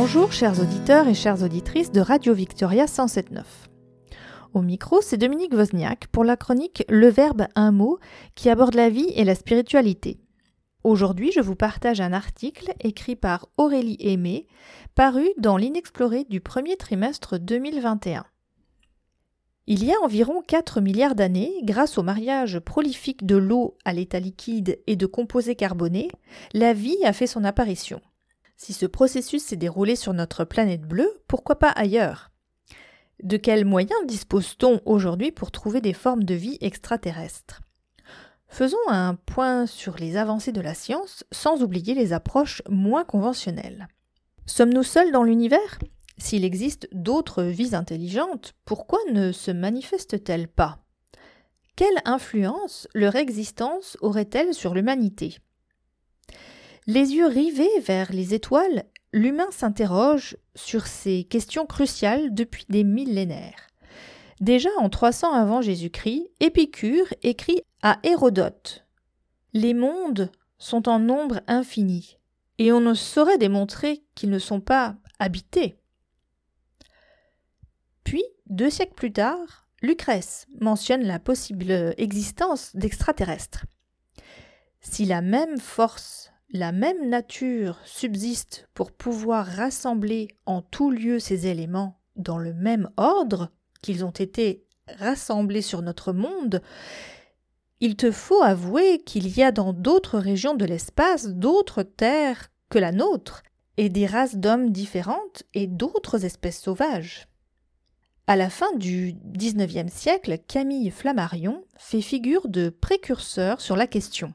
Bonjour chers auditeurs et chères auditrices de Radio Victoria 107.9. Au micro, c'est Dominique Wozniak pour la chronique Le Verbe un mot qui aborde la vie et la spiritualité. Aujourd'hui, je vous partage un article écrit par Aurélie Aimé, paru dans l'Inexploré du premier trimestre 2021. Il y a environ 4 milliards d'années, grâce au mariage prolifique de l'eau à l'état liquide et de composés carbonés, la vie a fait son apparition. Si ce processus s'est déroulé sur notre planète bleue, pourquoi pas ailleurs? De quels moyens dispose-t-on aujourd'hui pour trouver des formes de vie extraterrestres? Faisons un point sur les avancées de la science sans oublier les approches moins conventionnelles. Sommes-nous seuls dans l'univers? S'il existe d'autres vies intelligentes, pourquoi ne se manifestent-elles pas? Quelle influence leur existence aurait-elle sur l'humanité? Les yeux rivés vers les étoiles, l'humain s'interroge sur ces questions cruciales depuis des millénaires. Déjà en 300 avant Jésus-Christ, Épicure écrit à Hérodote Les mondes sont en nombre infini, et on ne saurait démontrer qu'ils ne sont pas habités. Puis, deux siècles plus tard, Lucrèce mentionne la possible existence d'extraterrestres. Si la même force, la même nature subsiste pour pouvoir rassembler en tout lieu ces éléments dans le même ordre qu'ils ont été rassemblés sur notre monde, il te faut avouer qu'il y a dans d'autres régions de l'espace d'autres terres que la nôtre, et des races d'hommes différentes et d'autres espèces sauvages. À la fin du XIXe siècle, Camille Flammarion fait figure de précurseur sur la question.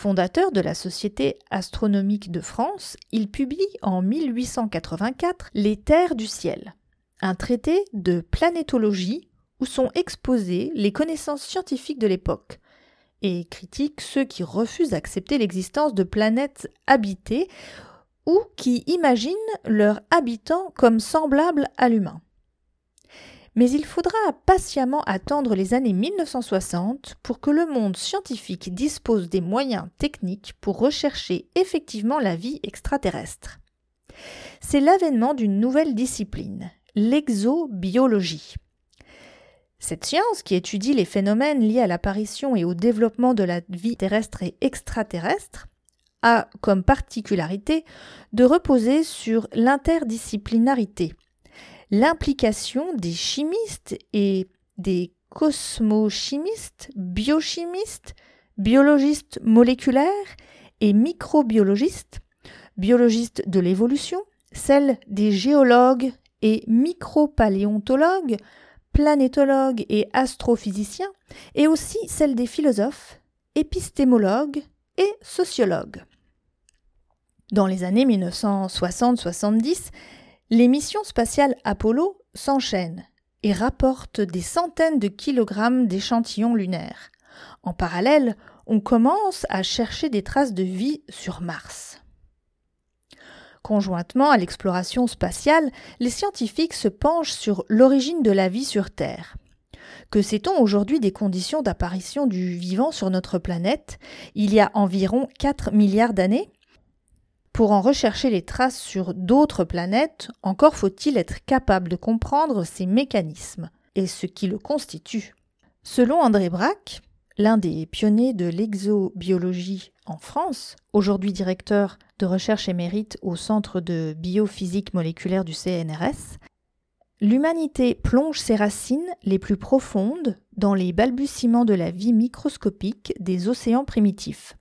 Fondateur de la Société astronomique de France, il publie en 1884 Les Terres du ciel, un traité de planétologie où sont exposées les connaissances scientifiques de l'époque, et critique ceux qui refusent d'accepter l'existence de planètes habitées ou qui imaginent leurs habitants comme semblables à l'humain mais il faudra patiemment attendre les années 1960 pour que le monde scientifique dispose des moyens techniques pour rechercher effectivement la vie extraterrestre. C'est l'avènement d'une nouvelle discipline, l'exobiologie. Cette science, qui étudie les phénomènes liés à l'apparition et au développement de la vie terrestre et extraterrestre, a comme particularité de reposer sur l'interdisciplinarité, l'implication des chimistes et des cosmochimistes, biochimistes, biologistes moléculaires et microbiologistes, biologistes de l'évolution, celle des géologues et micropaléontologues, planétologues et astrophysiciens, et aussi celle des philosophes, épistémologues et sociologues. Dans les années 1960-70, les missions spatiales Apollo s'enchaînent et rapportent des centaines de kilogrammes d'échantillons lunaires. En parallèle, on commence à chercher des traces de vie sur Mars. Conjointement à l'exploration spatiale, les scientifiques se penchent sur l'origine de la vie sur Terre. Que sait-on aujourd'hui des conditions d'apparition du vivant sur notre planète? Il y a environ 4 milliards d'années pour en rechercher les traces sur d'autres planètes, encore faut-il être capable de comprendre ces mécanismes et ce qui le constitue. Selon André Braque, l'un des pionniers de l'exobiologie en France, aujourd'hui directeur de recherche émérite au Centre de biophysique moléculaire du CNRS, l'humanité plonge ses racines les plus profondes dans les balbutiements de la vie microscopique des océans primitifs.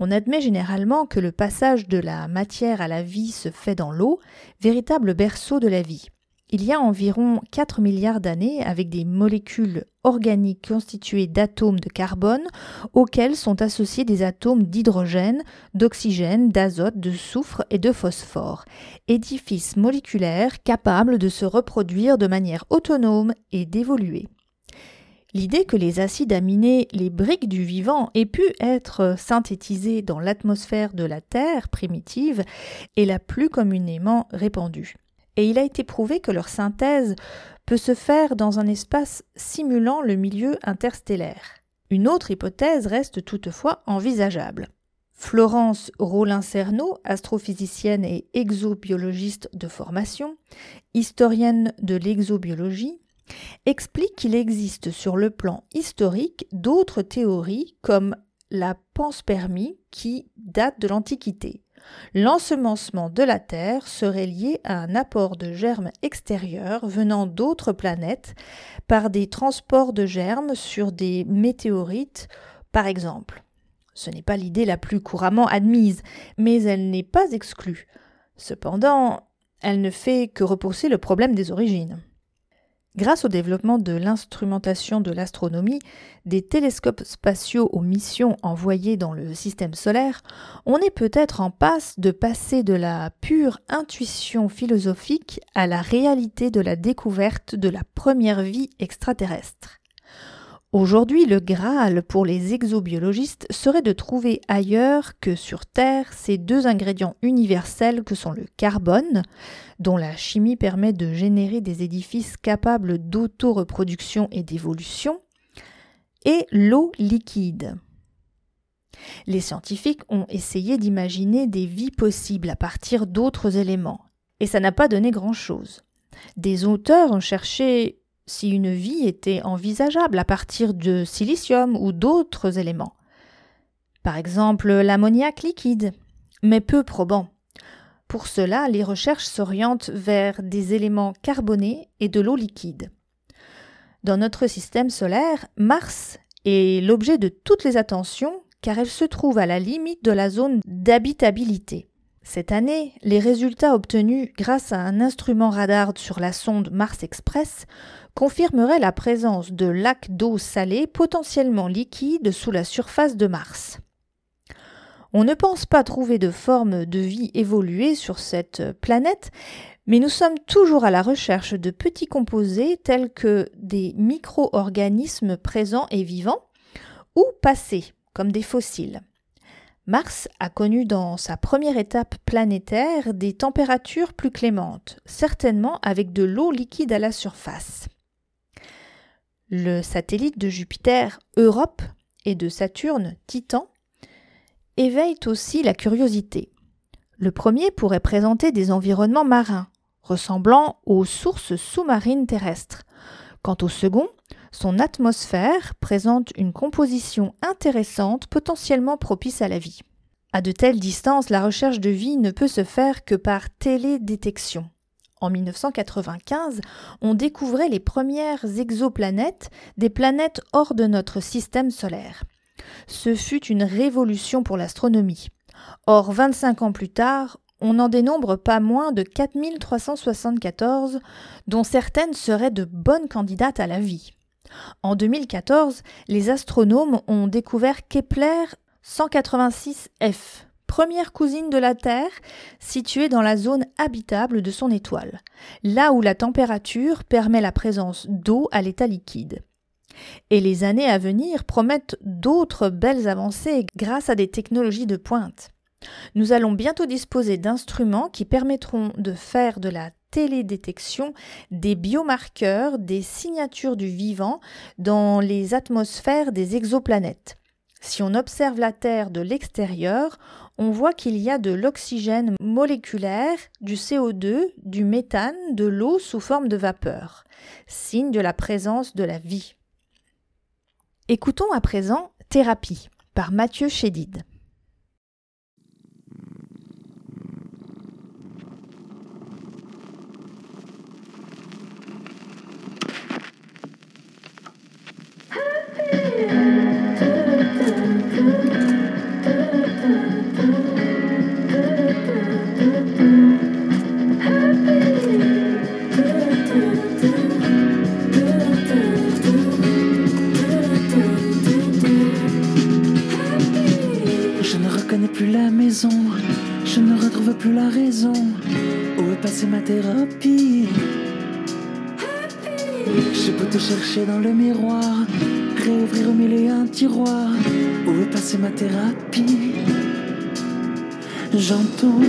On admet généralement que le passage de la matière à la vie se fait dans l'eau, véritable berceau de la vie. Il y a environ 4 milliards d'années, avec des molécules organiques constituées d'atomes de carbone auxquels sont associés des atomes d'hydrogène, d'oxygène, d'azote, de soufre et de phosphore, édifices moléculaires capables de se reproduire de manière autonome et d'évoluer. L'idée que les acides aminés, les briques du vivant, aient pu être synthétisés dans l'atmosphère de la Terre primitive est la plus communément répandue. Et il a été prouvé que leur synthèse peut se faire dans un espace simulant le milieu interstellaire. Une autre hypothèse reste toutefois envisageable. Florence Rollin-Cerneau, astrophysicienne et exobiologiste de formation, historienne de l'exobiologie, explique qu'il existe sur le plan historique d'autres théories comme la panspermie qui date de l'Antiquité. L'ensemencement de la Terre serait lié à un apport de germes extérieurs venant d'autres planètes par des transports de germes sur des météorites, par exemple. Ce n'est pas l'idée la plus couramment admise, mais elle n'est pas exclue. Cependant, elle ne fait que repousser le problème des origines. Grâce au développement de l'instrumentation de l'astronomie, des télescopes spatiaux aux missions envoyées dans le système solaire, on est peut-être en passe de passer de la pure intuition philosophique à la réalité de la découverte de la première vie extraterrestre. Aujourd'hui, le Graal pour les exobiologistes serait de trouver ailleurs que sur Terre ces deux ingrédients universels que sont le carbone, dont la chimie permet de générer des édifices capables d'auto-reproduction et d'évolution, et l'eau liquide. Les scientifiques ont essayé d'imaginer des vies possibles à partir d'autres éléments, et ça n'a pas donné grand-chose. Des auteurs ont cherché si une vie était envisageable à partir de silicium ou d'autres éléments. Par exemple l'ammoniac liquide, mais peu probant. Pour cela, les recherches s'orientent vers des éléments carbonés et de l'eau liquide. Dans notre système solaire, Mars est l'objet de toutes les attentions car elle se trouve à la limite de la zone d'habitabilité. Cette année, les résultats obtenus grâce à un instrument radar sur la sonde Mars Express confirmeraient la présence de lacs d'eau salée potentiellement liquides sous la surface de Mars. On ne pense pas trouver de forme de vie évoluée sur cette planète, mais nous sommes toujours à la recherche de petits composés tels que des micro-organismes présents et vivants ou passés, comme des fossiles. Mars a connu dans sa première étape planétaire des températures plus clémentes, certainement avec de l'eau liquide à la surface. Le satellite de Jupiter, Europe, et de Saturne, Titan, éveillent aussi la curiosité. Le premier pourrait présenter des environnements marins, ressemblant aux sources sous-marines terrestres. Quant au second, son atmosphère présente une composition intéressante potentiellement propice à la vie. À de telles distances, la recherche de vie ne peut se faire que par télédétection. En 1995, on découvrait les premières exoplanètes, des planètes hors de notre système solaire. Ce fut une révolution pour l'astronomie. Or, 25 ans plus tard, on n'en dénombre pas moins de 4374, dont certaines seraient de bonnes candidates à la vie. En 2014, les astronomes ont découvert Kepler 186F, première cousine de la Terre, située dans la zone habitable de son étoile, là où la température permet la présence d'eau à l'état liquide. Et les années à venir promettent d'autres belles avancées grâce à des technologies de pointe. Nous allons bientôt disposer d'instruments qui permettront de faire de la télédétection des biomarqueurs des signatures du vivant dans les atmosphères des exoplanètes. Si on observe la Terre de l'extérieur, on voit qu'il y a de l'oxygène moléculaire, du CO2, du méthane, de l'eau sous forme de vapeur, signe de la présence de la vie. Écoutons à présent Thérapie par Mathieu Chédid. Dans le miroir, réouvrir au milieu un tiroir. Où est passée ma thérapie? J'entends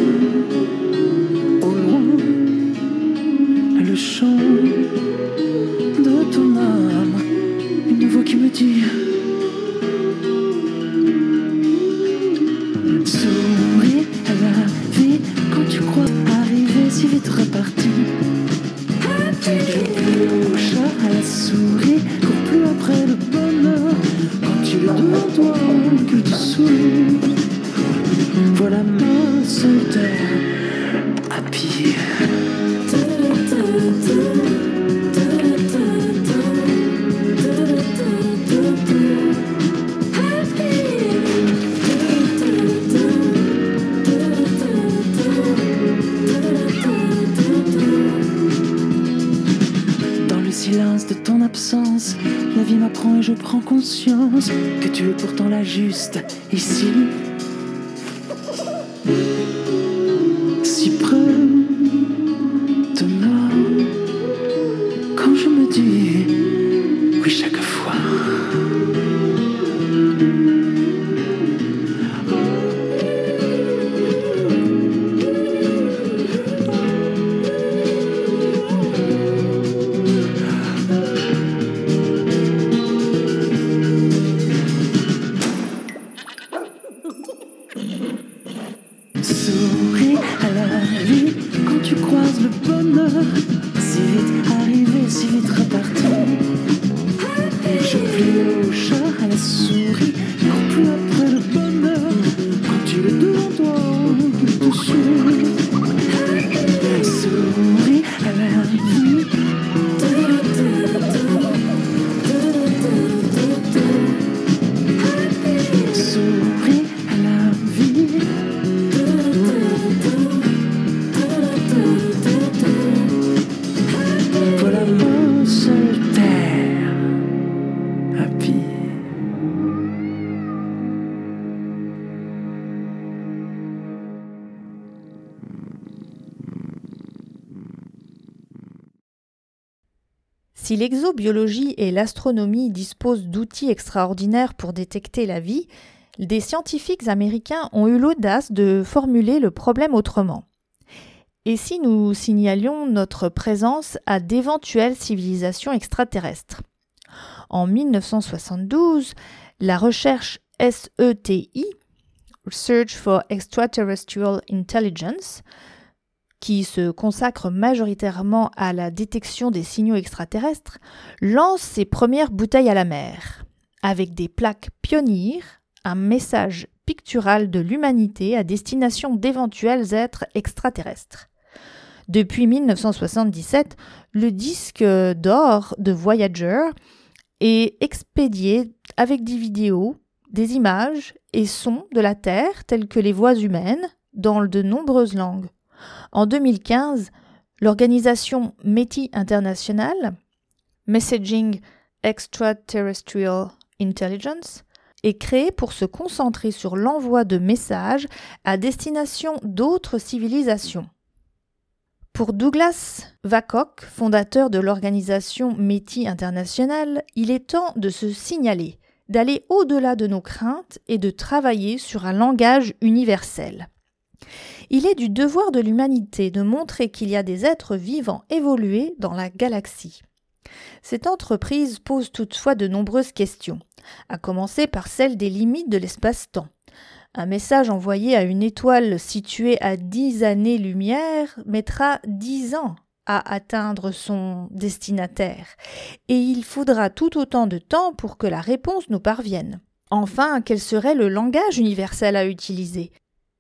prends conscience que tu es pourtant la juste ici. Si l'exobiologie et l'astronomie disposent d'outils extraordinaires pour détecter la vie, des scientifiques américains ont eu l'audace de formuler le problème autrement. Et si nous signalions notre présence à d'éventuelles civilisations extraterrestres? En 1972, la recherche SETI, Search for Extraterrestrial Intelligence, qui se consacre majoritairement à la détection des signaux extraterrestres, lance ses premières bouteilles à la mer, avec des plaques pionnières, un message pictural de l'humanité à destination d'éventuels êtres extraterrestres. Depuis 1977, le disque d'or de Voyager est expédié avec des vidéos, des images et sons de la Terre tels que les voix humaines dans de nombreuses langues. En 2015, l'organisation METI International, Messaging Extraterrestrial Intelligence, est créée pour se concentrer sur l'envoi de messages à destination d'autres civilisations. Pour Douglas Vacock, fondateur de l'organisation METI International, il est temps de se signaler, d'aller au-delà de nos craintes et de travailler sur un langage universel. Il est du devoir de l'humanité de montrer qu'il y a des êtres vivants évolués dans la galaxie. Cette entreprise pose toutefois de nombreuses questions, à commencer par celle des limites de l'espace-temps. Un message envoyé à une étoile située à 10 années-lumière mettra 10 ans à atteindre son destinataire, et il faudra tout autant de temps pour que la réponse nous parvienne. Enfin, quel serait le langage universel à utiliser?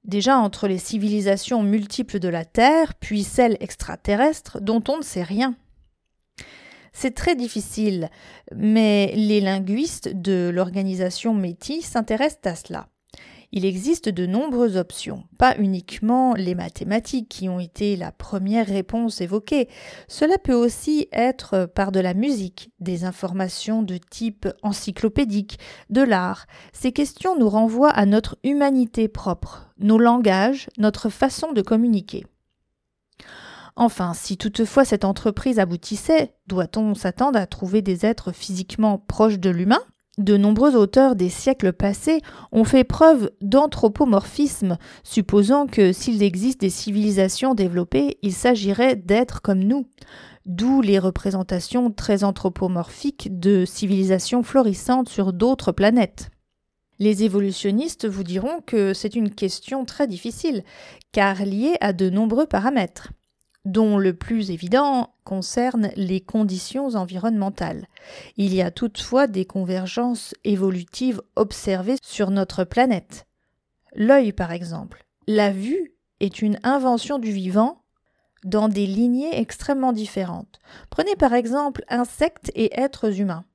Déjà entre les civilisations multiples de la Terre, puis celles extraterrestres dont on ne sait rien. C'est très difficile, mais les linguistes de l'organisation METI s'intéressent à cela. Il existe de nombreuses options, pas uniquement les mathématiques qui ont été la première réponse évoquée. Cela peut aussi être par de la musique, des informations de type encyclopédique, de l'art. Ces questions nous renvoient à notre humanité propre, nos langages, notre façon de communiquer. Enfin, si toutefois cette entreprise aboutissait, doit-on s'attendre à trouver des êtres physiquement proches de l'humain? De nombreux auteurs des siècles passés ont fait preuve d'anthropomorphisme, supposant que s'il existe des civilisations développées, il s'agirait d'êtres comme nous. D'où les représentations très anthropomorphiques de civilisations florissantes sur d'autres planètes. Les évolutionnistes vous diront que c'est une question très difficile, car liée à de nombreux paramètres, dont le plus évident concerne les conditions environnementales. Il y a toutefois des convergences évolutives observées sur notre planète. L'œil, par exemple. La vue est une invention du vivant dans des lignées extrêmement différentes. Prenez par exemple insectes et êtres humains.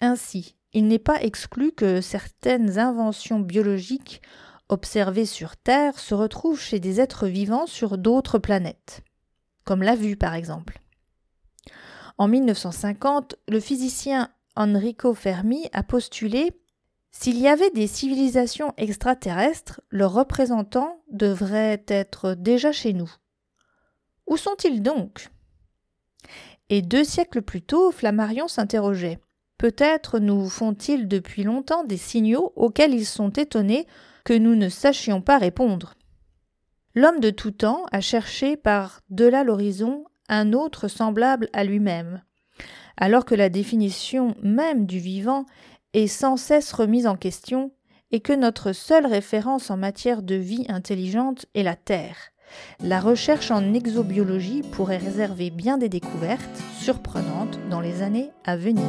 Ainsi, il n'est pas exclu que certaines inventions biologiques observées sur Terre se retrouvent chez des êtres vivants sur d'autres planètes, comme la vue par exemple. En 1950, le physicien Enrico Fermi a postulé s'il y avait des civilisations extraterrestres, leurs représentants devraient être déjà chez nous. Où sont-ils donc? Et deux siècles plus tôt, Flammarion s'interrogeait. Peut-être nous font-ils depuis longtemps des signaux auxquels ils sont étonnés que nous ne sachions pas répondre. L'homme de tout temps a cherché par delà l'horizon un autre semblable à lui-même, alors que la définition même du vivant est sans cesse remise en question et que notre seule référence en matière de vie intelligente est la Terre. La recherche en exobiologie pourrait réserver bien des découvertes surprenantes dans les années à venir.